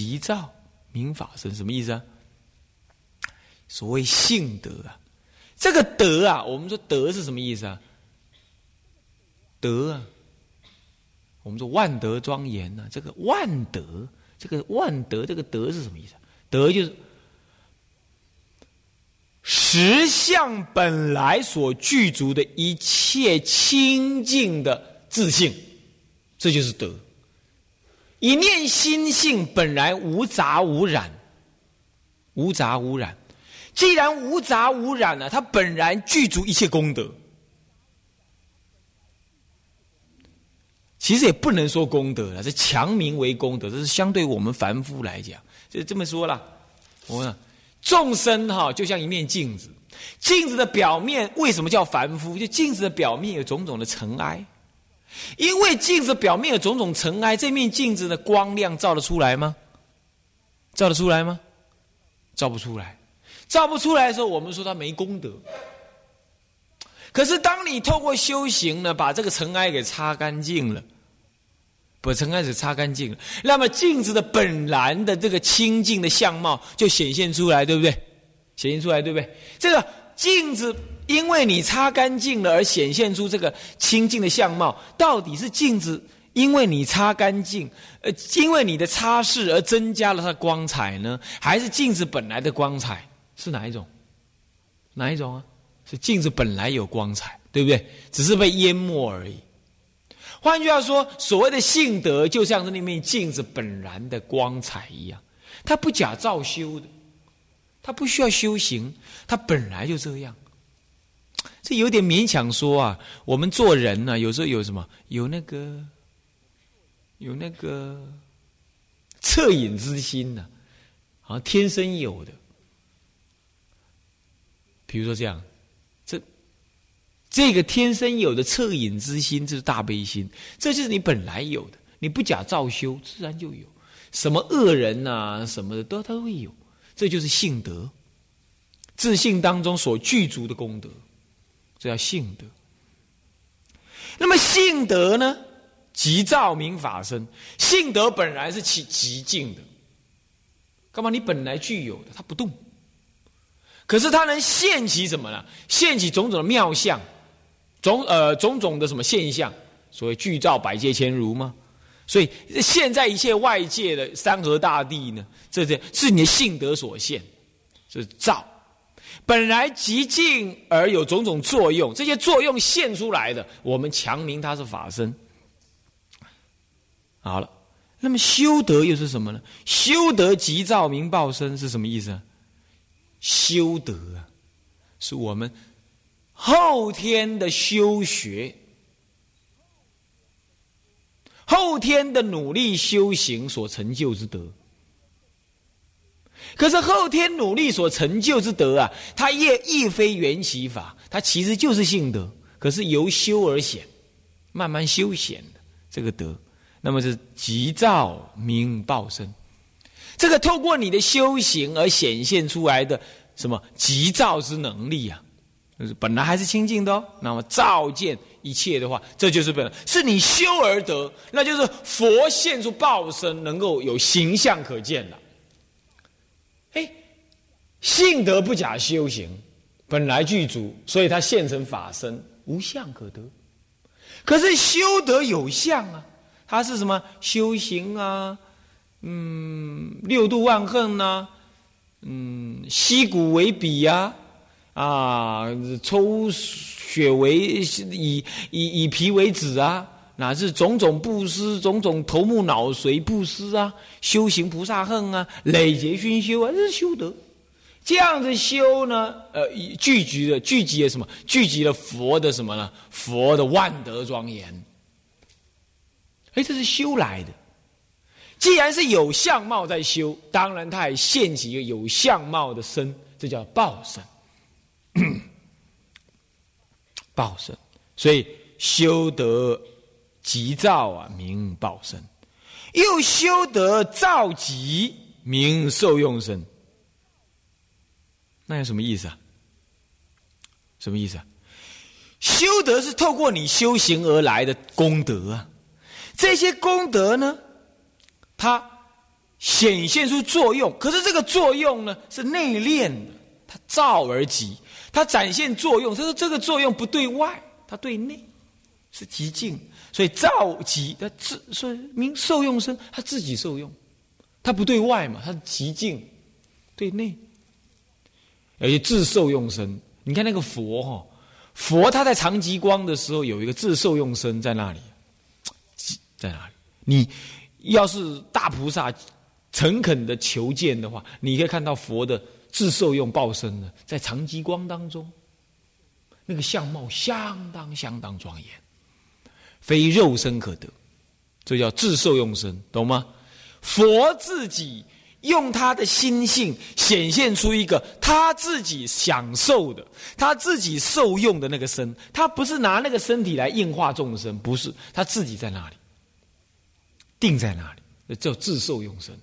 急躁明法身，什么意思啊？所谓性德啊，这个德啊，我们说德是什么意思啊？德啊，我们说万德庄严呐，这个万德，这个万德，这个德是什么意思？德就是实相本来所具足的一切清净的自信，这就是德。一念心性本来无杂无染，无杂无染。既然无杂无染呢，它本然具足一切功德。其实也不能说功德了，这强名为功德，这是相对我们凡夫来讲，就这么说了。我们众生哈，就像一面镜子，镜子的表面为什么叫凡夫？就镜子的表面有种种的尘埃。因为镜子表面有种种尘埃，这面镜子的光亮照得出来吗？照得出来吗？照不出来。照不出来的时候，我们说他没功德。可是当你透过修行呢，把这个尘埃给擦干净了，把尘埃给擦干净了，那么镜子的本来的这个清净的相貌就显现出来，对不对？显现出来，对不对？这个镜子。因为你擦干净了而显现出这个清净的相貌，到底是镜子因为你擦干净，呃，因为你的擦拭而增加了它的光彩呢，还是镜子本来的光彩是哪一种？哪一种啊？是镜子本来有光彩，对不对？只是被淹没而已。换句话说，所谓的性德，就像是那面镜子本然的光彩一样，它不假造修的，他不需要修行，他本来就这样。这有点勉强说啊，我们做人呢，有时候有什么，有那个，有那个恻隐之心呢，好像天生有的。比如说这样，这这个天生有的恻隐之心，这是大悲心，这就是你本来有的，你不假造修，自然就有。什么恶人呐，什么的都都会有，这就是性德，自信当中所具足的功德。这叫性德。那么性德呢？即照明法身。性德本来是起极静的，干嘛？你本来具有的，它不动。可是它能现起什么呢？现起种种的妙相，种呃种种的什么现象？所谓具照百界千如吗？所以现在一切外界的山河大地呢，这些是你的性德所现，是造。本来极静而有种种作用，这些作用现出来的，我们强名它是法身。好了，那么修德又是什么呢？修德即照明报身是什么意思？修德啊，是我们后天的修学，后天的努力修行所成就之德。可是后天努力所成就之德啊，它也亦非缘起法，它其实就是性德。可是由修而显，慢慢修显的这个德，那么是急躁明报身。这个透过你的修行而显现出来的什么急躁之能力啊，就是本来还是清净的哦。那么照见一切的话，这就是本是你修而得，那就是佛现出报身，能够有形象可见了。哎，性德不假修行，本来具足，所以他现成法身，无相可得。可是修德有相啊，他是什么修行啊？嗯，六度万恨呐，嗯，吸骨为笔呀，啊，抽血为以以以皮为纸啊。乃至种种布施，种种头目脑髓布施啊，修行菩萨恨啊，累劫熏修啊，这是修德。这样子修呢，呃，聚集了聚集了什么？聚集了佛的什么呢？佛的万德庄严。哎，这是修来的。既然是有相貌在修，当然他也现起一个有相貌的身，这叫报身。报身，所以修德。急躁啊，名报身；又修得躁急，名受用身。那有什么意思啊？什么意思啊？修德是透过你修行而来的功德啊。这些功德呢，它显现出作用。可是这个作用呢，是内敛的，它照而极，它展现作用。他说这个作用不对外，它对内，是极静。所以照极，它自说明受用身，它自己受用，它不对外嘛，它是极静，对内，而且自受用身。你看那个佛哈，佛他在长极光的时候有一个自受用身在那里，在哪里？你要是大菩萨诚恳的求见的话，你可以看到佛的自受用报身呢，在长吉光当中，那个相貌相当相当庄严。非肉身可得，这叫自受用身，懂吗？佛自己用他的心性显现出一个他自己享受的、他自己受用的那个身，他不是拿那个身体来硬化众生，不是他自己在那里，定在那里，叫自受用身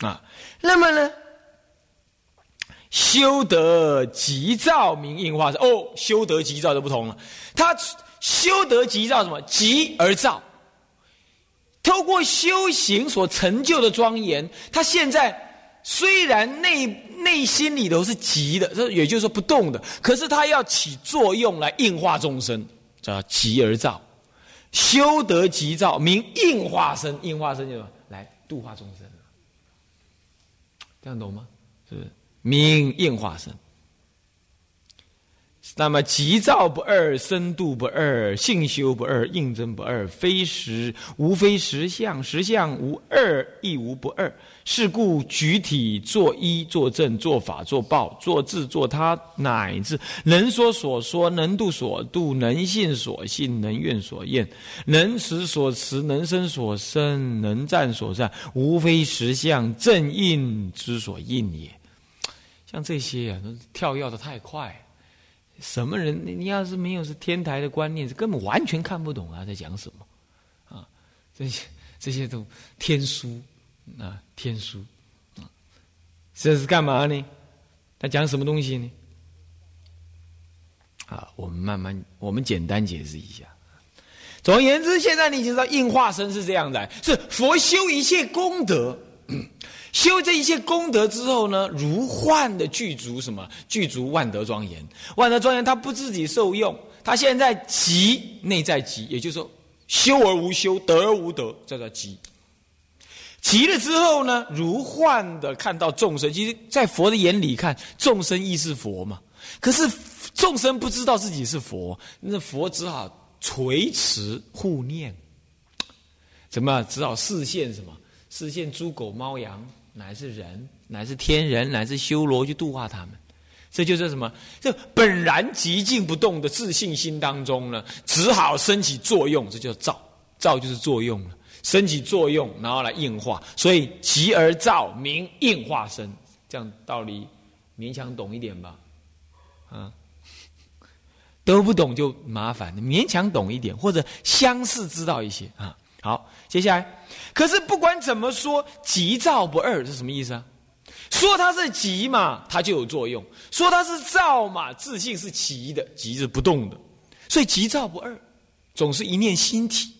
啊。那么呢？修得急躁名应化身哦，修得急躁就不同了。他修得急躁什么？急而躁。透过修行所成就的庄严，他现在虽然内内心里头是急的，这也就是说不动的，可是他要起作用来应化众生，叫急而躁。修得急躁名应化身，应化身就来度化众生这样懂吗？是是？名应化身，那么急躁不二，深度不二，性修不二，应真不二，非实无非实相，实相无二，亦无不二。是故举体作一，作正，作法，作报，作智，作他，乃至能说所说，能度所度，能信所信，能愿所愿，能持所持，能生所生，能战所战，无非实相正应之所应也。像这些啊，都跳跃的太快，什么人？你要是没有是天台的观念，是根本完全看不懂啊，在讲什么啊？这些这些都天书啊，天书啊，这是干嘛呢？他讲什么东西呢？啊，我们慢慢，我们简单解释一下。总而言之，现在你已经知道应化身是这样的，是佛修一切功德。修这一切功德之后呢，如幻的具足什么？具足万德庄严。万德庄严，他不自己受用，他现在急，内在急，也就是说，修而无修，得而无得，叫做急。急了之后呢，如幻的看到众生，其实，在佛的眼里看，众生亦是佛嘛。可是众生不知道自己是佛，那佛只好垂慈护念，怎么只好视线什么？视线猪狗猫羊。乃是人，乃是天人，乃是修罗去度化他们，这就是什么？这本然极静不动的自信心当中呢，只好升起作用，这叫造。造就是作用了，升起作用，然后来应化。所以急而造，名应化身。这样道理勉强懂一点吧？啊，都不懂就麻烦，勉强懂一点，或者相似知道一些啊。好，接下来。可是不管怎么说，急躁不二是什么意思啊？说它是急嘛，它就有作用；说它是躁嘛，自信是急的，急是不动的。所以急躁不二，总是一念心体。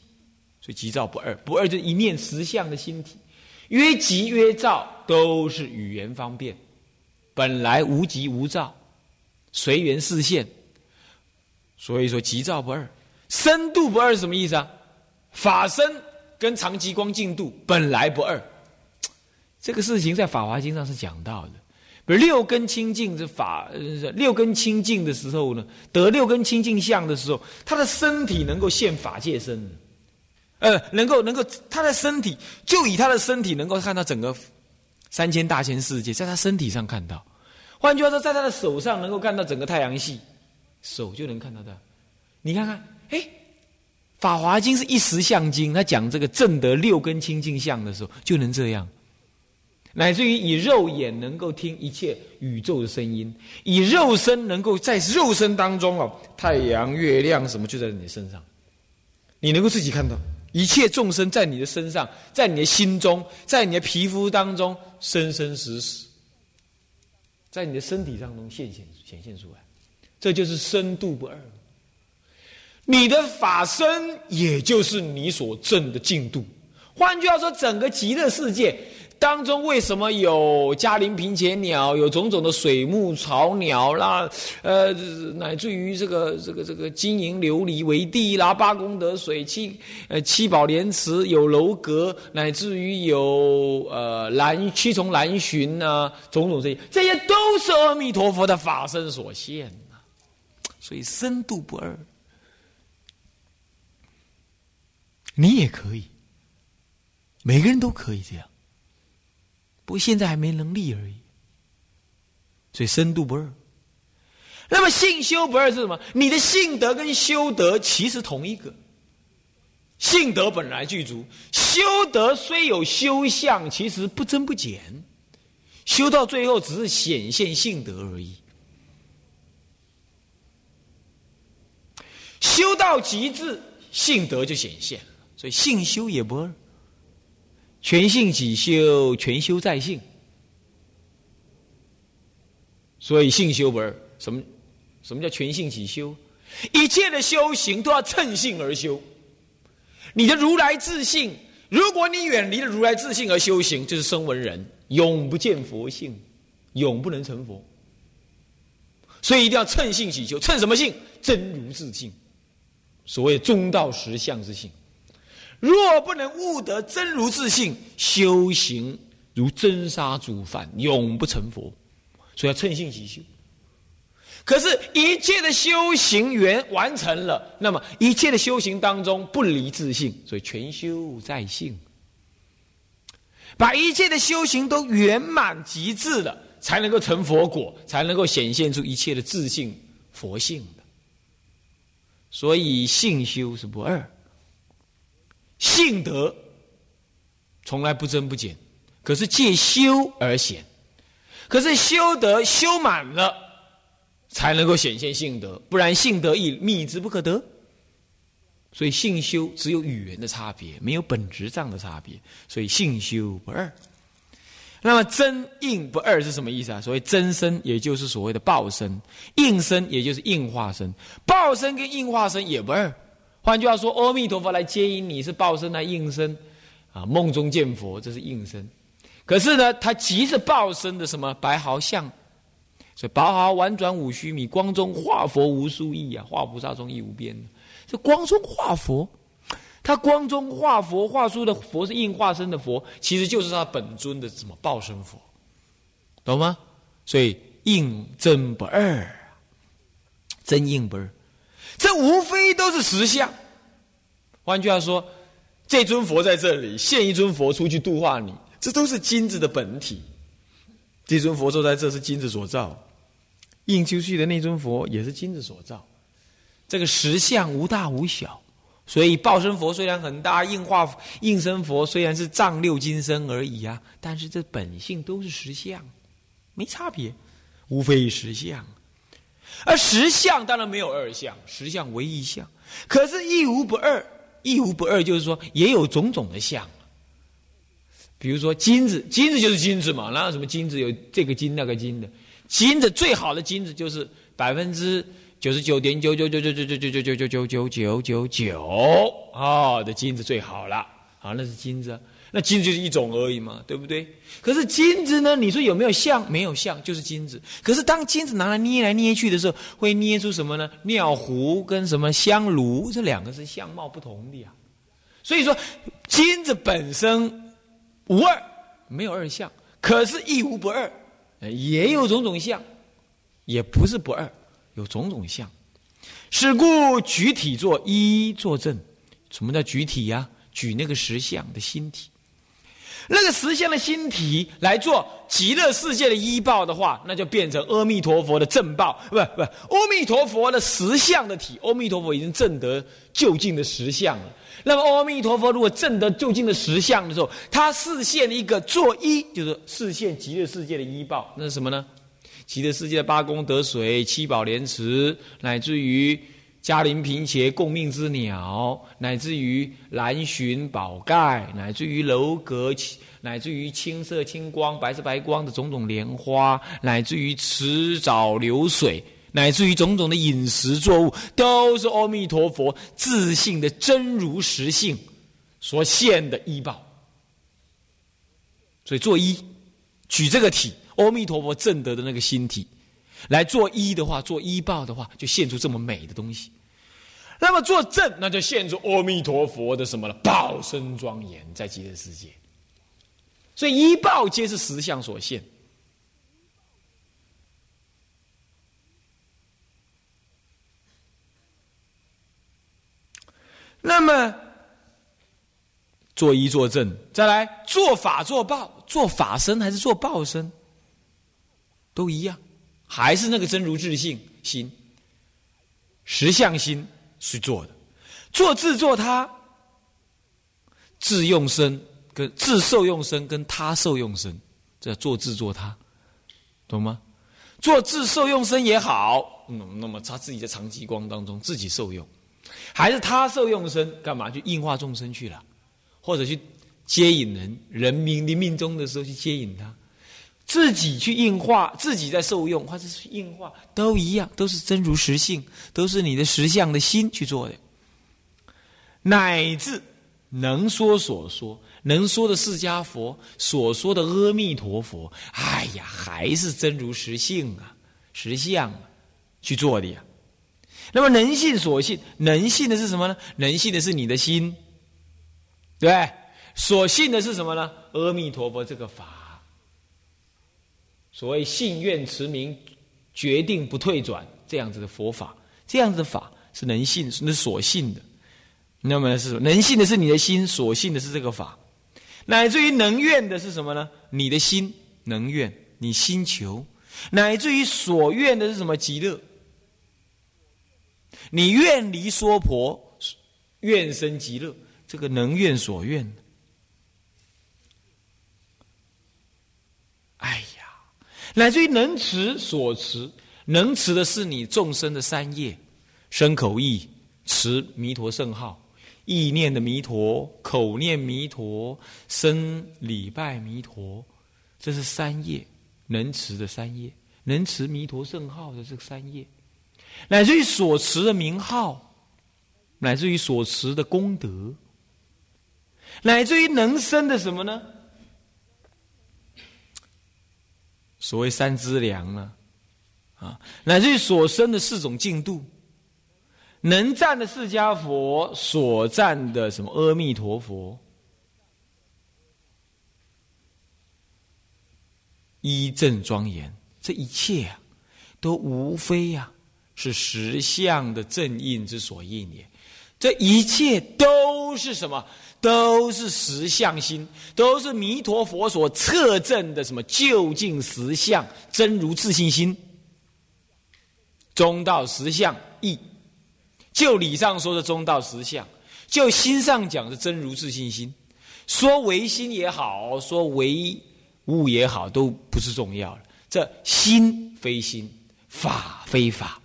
所以急躁不二，不二就是一念实相的心体。曰急曰躁，都是语言方便。本来无急无躁，随缘视现。所以说急躁不二，深度不二是什么意思啊？法身。跟长极光净度本来不二，这个事情在《法华经》上是讲到的。比如六根清净的法，六根清净的时候呢，得六根清净相的时候，他的身体能够现法界身，呃，能够能够他的身体就以他的身体能够看到整个三千大千世界，在他身体上看到。换句话说，在他的手上能够看到整个太阳系，手就能看到的。你看看，哎。《法华经》是一时相经，他讲这个正得六根清净相的时候，就能这样，乃至于以肉眼能够听一切宇宙的声音，以肉身能够在肉身当中哦，太阳、月亮什么就在你身上，你能够自己看到一切众生在你的身上，在你的心中，在你的皮肤当中生生死死，在你的身体当中现现显现出来，这就是深度不二。你的法身，也就是你所证的进度。换句话说，整个极乐世界。当中为什么有嘉陵平前鸟，有种种的水木草鸟啦，呃，乃至于这个这个这个金银琉璃为地啦，八功德水七呃七宝莲池有楼阁，乃至于有呃蓝七重蓝寻呐，种种这些，这些都是阿弥陀佛的法身所现，所以深度不二，你也可以，每个人都可以这样。不过现在还没能力而已，所以深度不二。那么性修不二是什么？你的性德跟修德其实同一个，性德本来具足，修德虽有修相，其实不增不减，修到最后只是显现性德而已。修到极致，性德就显现了，所以性修也不二。全性即修，全修在性，所以性修不二。什么？什么叫全性即修？一切的修行都要趁性而修。你的如来自性，如果你远离了如来自性而修行，就是声闻人，永不见佛性，永不能成佛。所以一定要趁性起修，趁什么性？真如自性，所谓中道实相之性。若不能悟得真如自性，修行如真沙煮饭，永不成佛。所以要趁性即修。可是，一切的修行缘完成了，那么一切的修行当中不离自性，所以全修在性。把一切的修行都圆满极致了，才能够成佛果，才能够显现出一切的自性佛性的。所以，性修是不二。性德从来不增不减，可是借修而显，可是修德修满了，才能够显现性德，不然性德亦密之不可得。所以性修只有语言的差别，没有本质上的差别，所以性修不二。那么真应不二是什么意思啊？所谓真身，也就是所谓的报身；应身，也就是应化身。报身跟应化身也不二。换句话说，阿弥陀佛来接引你是报身来应身，啊，梦中见佛这是应身，可是呢，他即是报身的什么白毫相，所以白毫婉转五须弥，光中化佛无数亿啊，化菩萨中亦无边。这光中化佛，他光中化佛，化出的佛是应化身的佛，其实就是他本尊的什么报身佛，懂吗？所以应真不二，真应不二。这无非都是实相。换句话说，这尊佛在这里现一尊佛出去度化你，这都是金子的本体。这尊佛坐在这是金子所造，印出去的那尊佛也是金子所造。这个实相无大无小，所以报身佛虽然很大，应化应身佛虽然是丈六金身而已啊，但是这本性都是实相，没差别，无非实相。而实相当然没有二相，实相为一相，可是一无不二，一无不二就是说也有种种的相。比如说金子，金子就是金子嘛，哪有什么金子有这个金那个金的？金子最好的金子就是百分之九十九点九九九九九九九九九九九九九九九啊的金子最好了，啊那是金子。那金子就是一种而已嘛，对不对？可是金子呢？你说有没有像？没有像，就是金子。可是当金子拿来捏来捏去的时候，会捏出什么呢？尿壶跟什么香炉，这两个是相貌不同的呀。所以说，金子本身无二，没有二相，可是亦无不二，也有种种相，也不是不二，有种种相。是故举体作一作证。什么叫举体呀？举那个实相的心体。那个实相的心体来做极乐世界的依报的话，那就变成阿弥陀佛的正报，不不，阿弥陀佛的实相的体。阿弥陀佛已经证得究竟的实相了。那么阿弥陀佛如果证得究竟的实相的时候，他示现一个作依，就是示现极乐世界的依报，那是什么呢？极乐世界的八功德水、七宝莲池，乃至于。嘉陵平伽共命之鸟，乃至于蓝寻宝盖，乃至于楼阁，乃至于青色青光、白色白光的种种莲花，乃至于池沼流水，乃至于种种的饮食作物，都是阿弥陀佛自信的真如实性所现的依报。所以做一，举这个体，阿弥陀佛正德的那个心体，来做一的话，做一报的话，就现出这么美的东西。那么做正，那就现出阿弥陀佛的什么了？报身庄严在极乐世界。所以一报皆是实相所现。那么作一做正，再来做法做报，做法身还是做报身，都一样，还是那个真如自性心、实相心去做的。做自做他，自用身跟自受用身跟他受用身，这做自做他，懂吗？做自受用身也好，嗯，那么他自己在长极光当中自己受用。还是他受用身干嘛去应化众生去了，或者去接引人人民的命中的时候去接引他，自己去硬化，自己在受用或者是硬化都一样，都是真如实性，都是你的实相的心去做的。乃至能说所说，能说的释迦佛所说的阿弥陀佛，哎呀，还是真如实性啊，实相啊，去做的呀。那么能信所信，能信的是什么呢？能信的是你的心，对所信的是什么呢？阿弥陀佛这个法。所谓信愿持名，决定不退转，这样子的佛法，这样子的法是能信，是所信的。那么是能信的是你的心，所信的是这个法，乃至于能愿的是什么呢？你的心能愿，你心求，乃至于所愿的是什么？极乐。你愿离娑婆，愿生极乐，这个能愿所愿。哎呀，乃至于能持所持，能持的是你众生的三业：身口意，持弥陀圣号，意念的弥陀，口念弥陀，身礼拜弥陀，这是三业能持的三业，能持弥陀圣号的这三业。乃至于所持的名号，乃至于所持的功德，乃至于能生的什么呢？所谓三资粮呢？啊，乃至于所生的四种净度，能占的释迦佛所占的什么阿弥陀佛，一正庄严，这一切啊，都无非呀。是实相的正印之所应也，这一切都是什么？都是实相心，都是弥陀佛所测证的什么究竟实相真如自信心。中道实相义，就理上说的中道实相，就心上讲的真如自信心。说唯心也好，说唯物也好，都不是重要了。这心非心，法非法。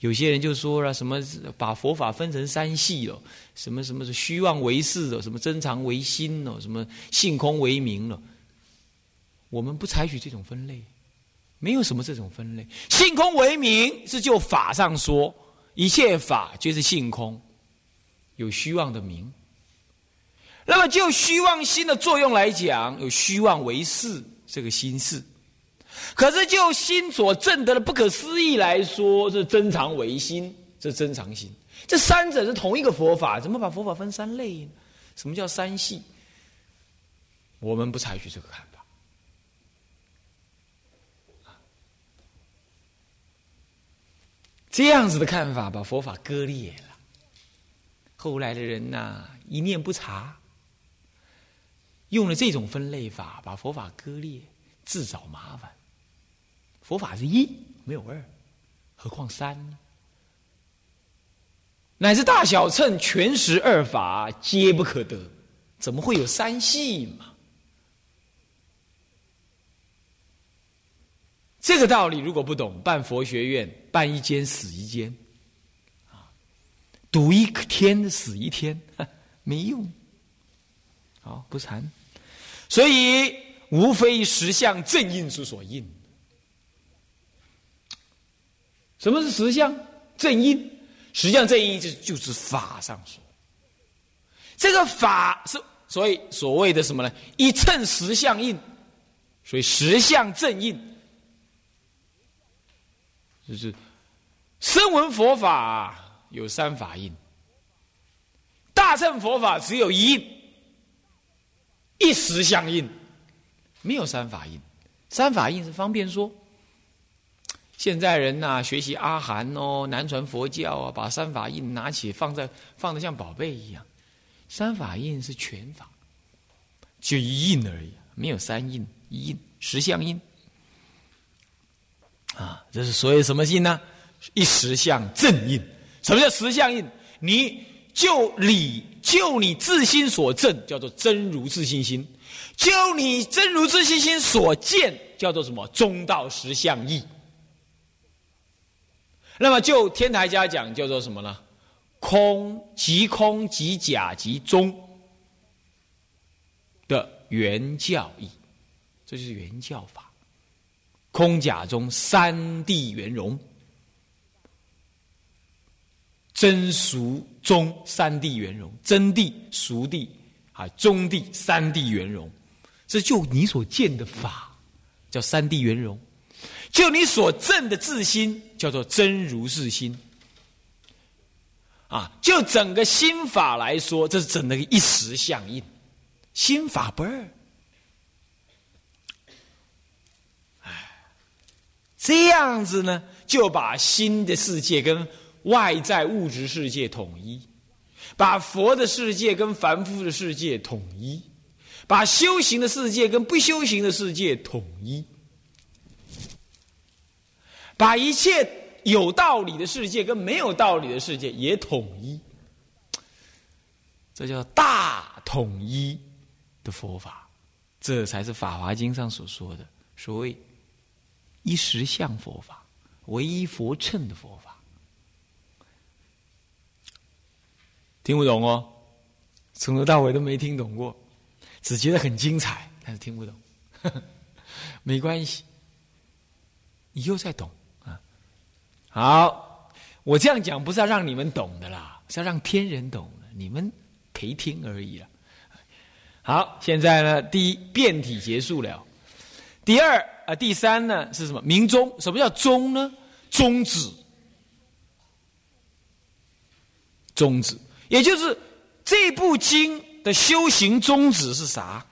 有些人就说了，什么把佛法分成三系了，什么什么是虚妄为事了，什么真常为心了，什么性空为名了。我们不采取这种分类，没有什么这种分类。性空为名是就法上说，一切法皆是性空，有虚妄的名。那么就虚妄心的作用来讲，有虚妄为事这个心事。可是就心所证得的不可思议来说，是真常唯心，这真常心。这三者是同一个佛法，怎么把佛法分三类呢？什么叫三系？我们不采取这个看法。这样子的看法把佛法割裂了。后来的人呐，一念不察，用了这种分类法，把佛法割裂，自找麻烦。佛法是一，没有二，何况三呢？乃至大小乘全十二法皆不可得，怎么会有三系嘛？这个道理如果不懂，办佛学院办一间死一间，啊，赌一天死一天，没用。好，不谈。所以无非实相正印之所应。什么是实相正因？实相正因就就是法上说，这个法是所以所谓的什么呢？一称实相应，所以实相正印，就是声闻佛法有三法印，大乘佛法只有一印，一时相应，没有三法印。三法印是方便说。现在人呐，学习阿含哦，南传佛教啊，把三法印拿起放在放的像宝贝一样。三法印是全法，就一印而已，没有三印，一印十相印。啊，这是所谓什么印呢？一实相正印。什么叫实相印？你就理就你自心所证，叫做真如自信心；就你真如自信心所见，叫做什么中道实相义。那么就天台家讲，叫做什么呢？空即空即假即中的原教义，这就是原教法。空假中三谛圆融，真俗中三谛圆融，真谛、俗谛啊，中谛三谛圆融，这就你所见的法，叫三谛圆融。就你所证的自心，叫做真如是心。啊，就整个心法来说，这是整个一时相应，心法不二。哎，这样子呢，就把心的世界跟外在物质世界统一，把佛的世界跟凡夫的世界统一，把修行的世界跟不修行的世界统一。把一切有道理的世界跟没有道理的世界也统一，这叫大统一的佛法，这才是《法华经》上所说的所谓一实相佛法，唯一佛称的佛法。听不懂哦，从头到尾都没听懂过，只觉得很精彩，但是听不懂，没关系，你又在懂。好，我这样讲不是要让你们懂的啦，是要让天人懂的，你们陪听而已了。好，现在呢，第一变体结束了，第二啊，第三呢是什么？明宗，什么叫宗呢？宗旨，宗旨，也就是这部经的修行宗旨是啥？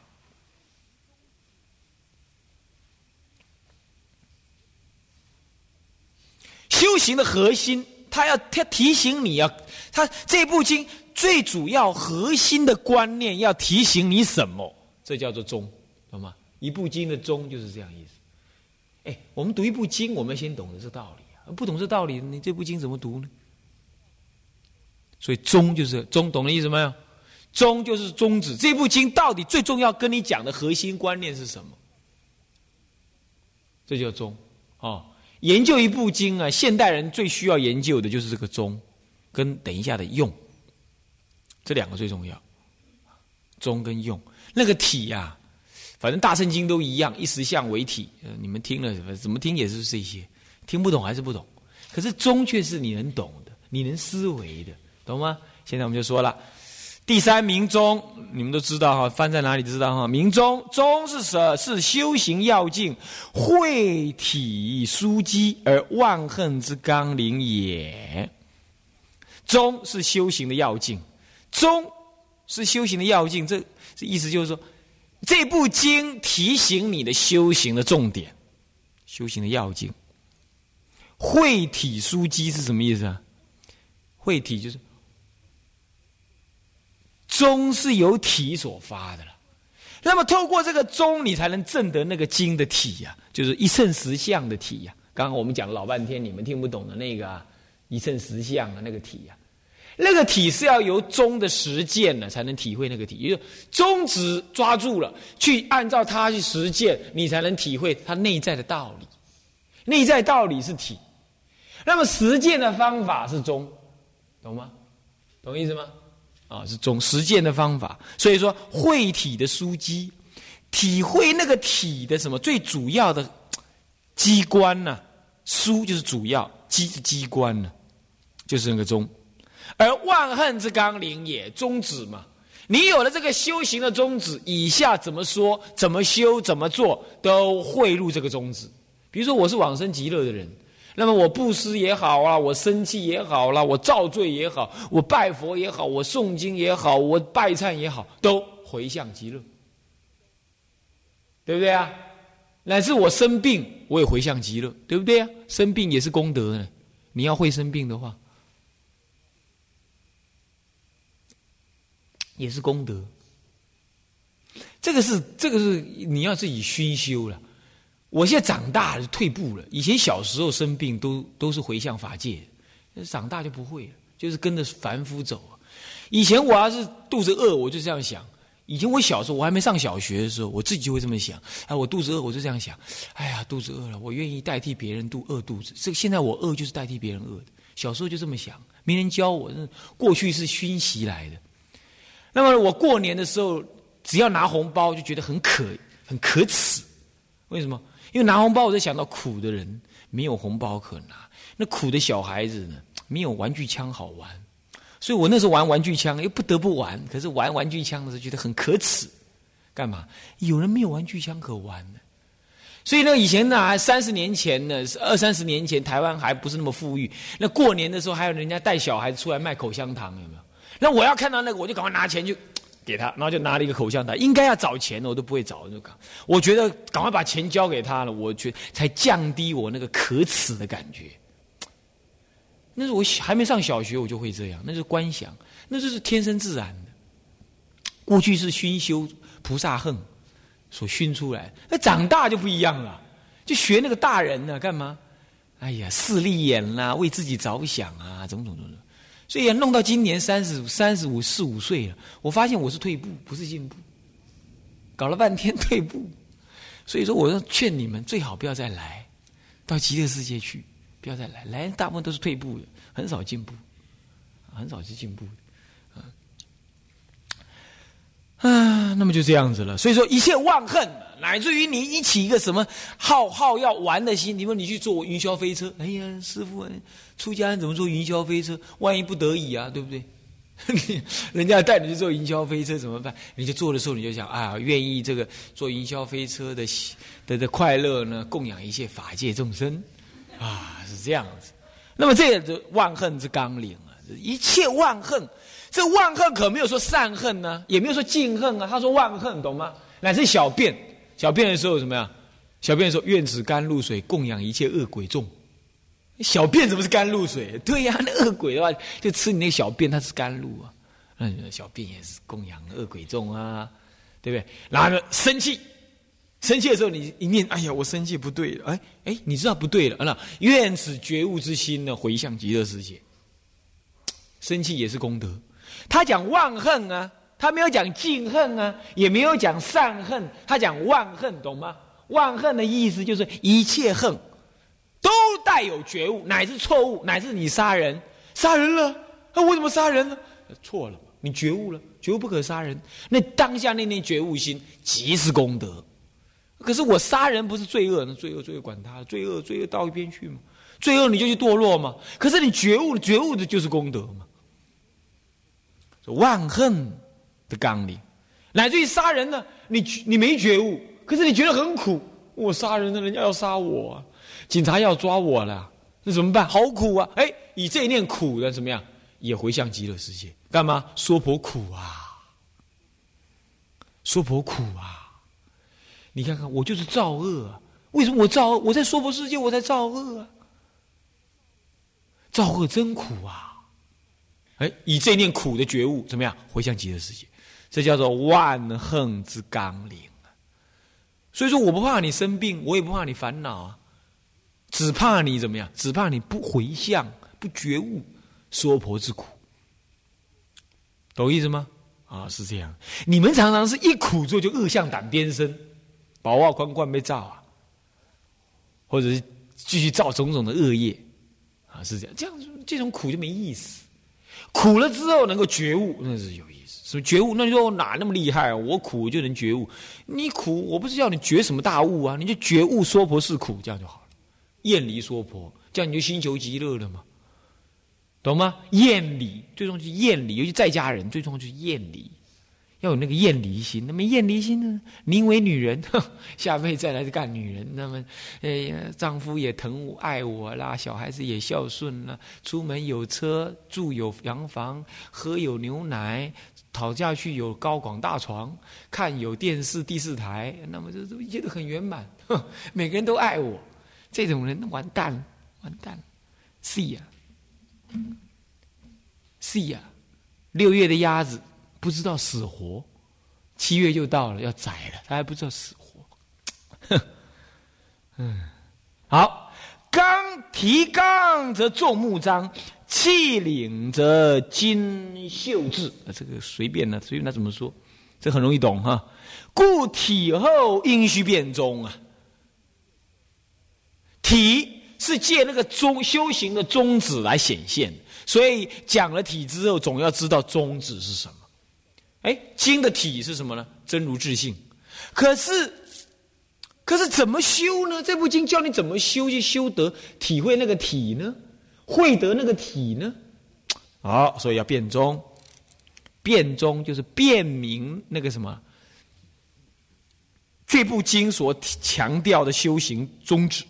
修行的核心，他要他提醒你要，他这部经最主要核心的观念要提醒你什么？这叫做宗，懂吗？一部经的宗就是这样意思。哎，我们读一部经，我们先懂得这道理啊，不懂这道理，你这部经怎么读呢？所以宗就是宗，懂的意思没有？宗就是宗旨。这部经到底最重要跟你讲的核心观念是什么？这叫宗，哦。研究一部经啊，现代人最需要研究的就是这个宗，跟等一下的用，这两个最重要。宗跟用，那个体呀，反正大圣经都一样，一实相为体。你们听了怎么听也是这些，听不懂还是不懂。可是宗却是你能懂的，你能思维的，懂吗？现在我们就说了。第三明宗，你们都知道哈，翻在哪里知道哈？明宗宗是什？是修行要境，会体枢机而万恨之纲领也。宗是修行的要境，宗是修行的要境。这这意思就是说，这部经提醒你的修行的重点，修行的要境。会体枢机是什么意思啊？会体就是。宗是由体所发的了，那么透过这个宗，你才能证得那个经的体呀，就是一乘实相的体呀。刚刚我们讲了老半天，你们听不懂的那个一乘实相的那个体呀，那个体是要由宗的实践呢，才能体会那个体。也就宗旨抓住了，去按照它去实践，你才能体会它内在的道理。内在道理是体，那么实践的方法是宗，懂吗？懂意思吗？啊，是种实践的方法，所以说会体的枢机，体会那个体的什么最主要的机关呢？枢就是主要机的机关呢，就是那个宗，而万恨之纲领也宗旨嘛。你有了这个修行的宗旨，以下怎么说、怎么修、怎么做，都汇入这个宗旨。比如说，我是往生极乐的人，那么我布施也好啊，我生气也好啦，我造罪也好，我拜佛也好，我诵经也好，我拜忏也好，都回向极乐，对不对啊？乃至我生病，我也回向极乐，对不对啊？生病也是功德呢。你要会生病的话。也是功德，这个是这个是你要自己熏修了。我现在长大了，退步了。以前小时候生病都都是回向法界，长大就不会了，就是跟着凡夫走。以前我要是肚子饿，我就这样想。以前我小时候，我还没上小学的时候，我自己就会这么想。哎，我肚子饿，我就这样想。哎呀，肚子饿了，我愿意代替别人肚饿肚子。这个现在我饿就是代替别人饿的。小时候就这么想，没人教我，过去是熏习来的。那么我过年的时候，只要拿红包就觉得很可很可耻，为什么？因为拿红包我在想到苦的人没有红包可拿，那苦的小孩子呢没有玩具枪好玩，所以我那时候玩玩具枪又不得不玩，可是玩玩具枪的时候觉得很可耻，干嘛？有人没有玩具枪可玩呢？所以呢，以前呢，三十年前呢，二三十年前台湾还不是那么富裕，那过年的时候还有人家带小孩子出来卖口香糖，有没有？那我要看到那个，我就赶快拿钱就给他，然后就拿了一个口香糖。应该要找钱的，我都不会找，就赶。我觉得赶快把钱交给他了，我觉才降低我那个可耻的感觉。那是我还没上小学，我就会这样，那是观想，那就是天生自然的。过去是熏修菩萨恨所熏出来，那长大就不一样了，就学那个大人呢，干嘛？哎呀，势利眼啦，为自己着想啊，种种种种。所以弄到今年三十三十五四五岁了，我发现我是退步，不是进步。搞了半天退步，所以说我要劝你们最好不要再来到极乐世界去，不要再来，来大部分都是退步的，很少进步，很少是进步的，啊，那么就这样子了。所以说一切万恨。乃至于你一起一个什么好好要玩的心，你说你去坐云霄飞车，哎呀，师傅，出家人怎么坐云霄飞车？万一不得已啊，对不对？人家带你去坐云霄飞车怎么办？你就坐的时候你就想啊，愿意这个坐云霄飞车的的的快乐呢，供养一切法界众生啊，是这样子。那么这也是万恨之纲领啊，一切万恨，这万恨可没有说善恨呢，也没有说尽恨啊，他说万恨，懂吗？乃至小便。小便的时候怎么样？小便的时候，愿此甘露水供养一切恶鬼众。小便怎么是甘露水？对呀，那恶鬼的话就吃你那小便，它是甘露啊。嗯，小便也是供养恶鬼众啊，对不对？然后呢，生气，生气的时候你一念，哎呀，我生气不对了，哎哎，你知道不对了，那愿此觉悟之心呢，回向极乐世界。生气也是功德。他讲忘恨啊。他没有讲敬恨啊，也没有讲善恨，他讲万恨，懂吗？万恨的意思就是一切恨都带有觉悟，乃至错误，乃至你杀人，杀人了，那我怎么杀人呢？错了，你觉悟了，觉悟不可杀人，那当下那念觉悟心即是功德。可是我杀人不是罪恶，那罪恶罪恶管他，罪恶罪恶到一边去嘛，罪恶你就去堕落嘛。可是你觉悟觉悟的就是功德嘛。万恨。的纲领，乃至于杀人呢？你你没觉悟，可是你觉得很苦。我杀人了，人家要杀我，警察要抓我了，那怎么办？好苦啊！哎，以这一念苦的怎么样？也回向极乐世界，干嘛？娑婆苦啊！娑婆苦啊！你看看，我就是造恶！为什么我造恶？我在娑婆世界，我在造恶啊！造恶真苦啊！哎，以这念苦的觉悟，怎么样？回向极乐世界。这叫做万恨之纲领啊！所以说，我不怕你生病，我也不怕你烦恼啊，只怕你怎么样？只怕你不回向、不觉悟娑婆之苦，懂意思吗？啊，是这样。你们常常是一苦做就恶向胆边生，宝瓦宽宽被造啊，或者是继续造种种的恶业啊，是这样。这样这种苦就没意思。苦了之后能够觉悟，那是有意思。什么觉悟？那你说我哪那么厉害啊？我苦就能觉悟？你苦，我不是叫你觉什么大悟啊？你就觉悟娑婆是苦，这样就好了。厌离娑婆，这样你就心求极乐了嘛？懂吗？厌离最终是厌离，尤其在家人最终就是厌离。要有那个厌离心。那么厌离心呢？宁为女人，下辈子再来干女人。那么，呃，丈夫也疼我爱我啦，小孩子也孝顺啦，出门有车，住有洋房，喝有牛奶，讨价去有高广大床，看有电视第四台。那么这这一切都很圆满，每个人都爱我。这种人完蛋，完蛋。是呀，是呀，六月的鸭子不知道死活，七月就到了要宰了，他还不知道死活。嗯，好，刚提纲则重木章，气领则金绣制。啊，这个随便呢，随便他怎么说，这很容易懂哈。故体后应须变中啊，体。是借那个宗修行的宗旨来显现，所以讲了体之后，总要知道宗旨是什么。哎，经的体是什么呢？真如自性。可是，可是怎么修呢？这部经教你怎么修，去修得体会那个体呢？会得那个体呢？好，所以要变中。变中就是辨明那个什么，这部经所强调的修行宗旨。